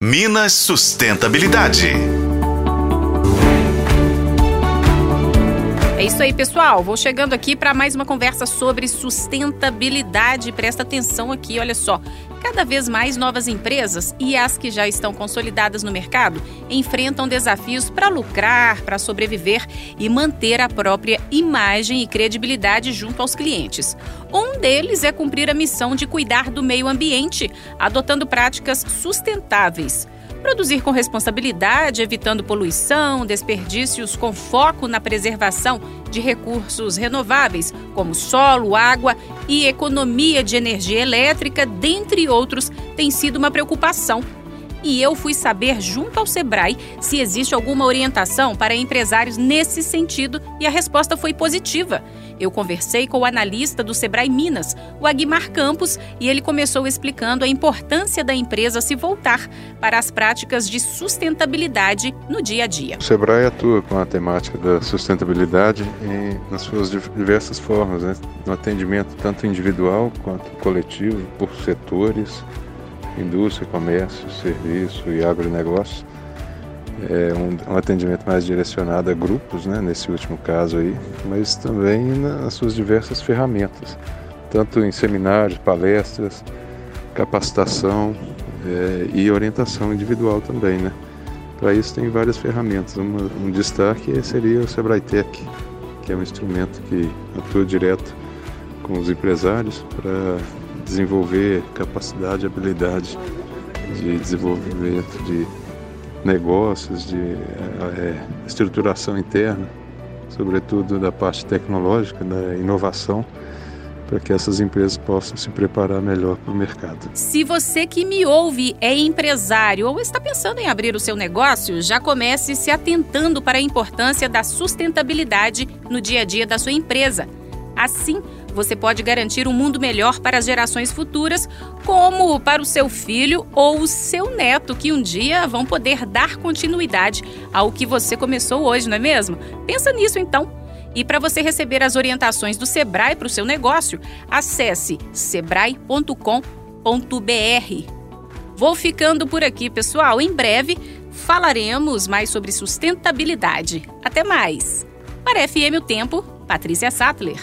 Minas Sustentabilidade. Isso aí, pessoal. Vou chegando aqui para mais uma conversa sobre sustentabilidade. Presta atenção aqui, olha só. Cada vez mais novas empresas e as que já estão consolidadas no mercado enfrentam desafios para lucrar, para sobreviver e manter a própria imagem e credibilidade junto aos clientes. Um deles é cumprir a missão de cuidar do meio ambiente, adotando práticas sustentáveis. Produzir com responsabilidade, evitando poluição, desperdícios com foco na preservação de recursos renováveis, como solo, água e economia de energia elétrica, dentre outros, tem sido uma preocupação e eu fui saber junto ao Sebrae se existe alguma orientação para empresários nesse sentido e a resposta foi positiva. Eu conversei com o analista do Sebrae Minas, o Aguimar Campos, e ele começou explicando a importância da empresa se voltar para as práticas de sustentabilidade no dia a dia. O Sebrae atua com a temática da sustentabilidade em, nas suas diversas formas, né? no atendimento tanto individual quanto coletivo, por setores indústria, comércio, serviço e agronegócio. É um, um, atendimento mais direcionado a grupos, né, nesse último caso aí, mas também nas suas diversas ferramentas, tanto em seminários, palestras, capacitação é, e orientação individual também, né. Para isso tem várias ferramentas. Uma, um destaque seria o Sebrae Tech, que é um instrumento que atua direto com os empresários para desenvolver capacidade habilidade de desenvolvimento de negócios, de é, estruturação interna, sobretudo da parte tecnológica, da inovação, para que essas empresas possam se preparar melhor para o mercado. Se você que me ouve é empresário ou está pensando em abrir o seu negócio, já comece se atentando para a importância da sustentabilidade no dia a dia da sua empresa. Assim, você pode garantir um mundo melhor para as gerações futuras, como para o seu filho ou o seu neto, que um dia vão poder dar continuidade ao que você começou hoje, não é mesmo? Pensa nisso então. E para você receber as orientações do Sebrae para o seu negócio, acesse sebrae.com.br. Vou ficando por aqui, pessoal. Em breve falaremos mais sobre sustentabilidade. Até mais! Para FM O Tempo, Patrícia Sattler.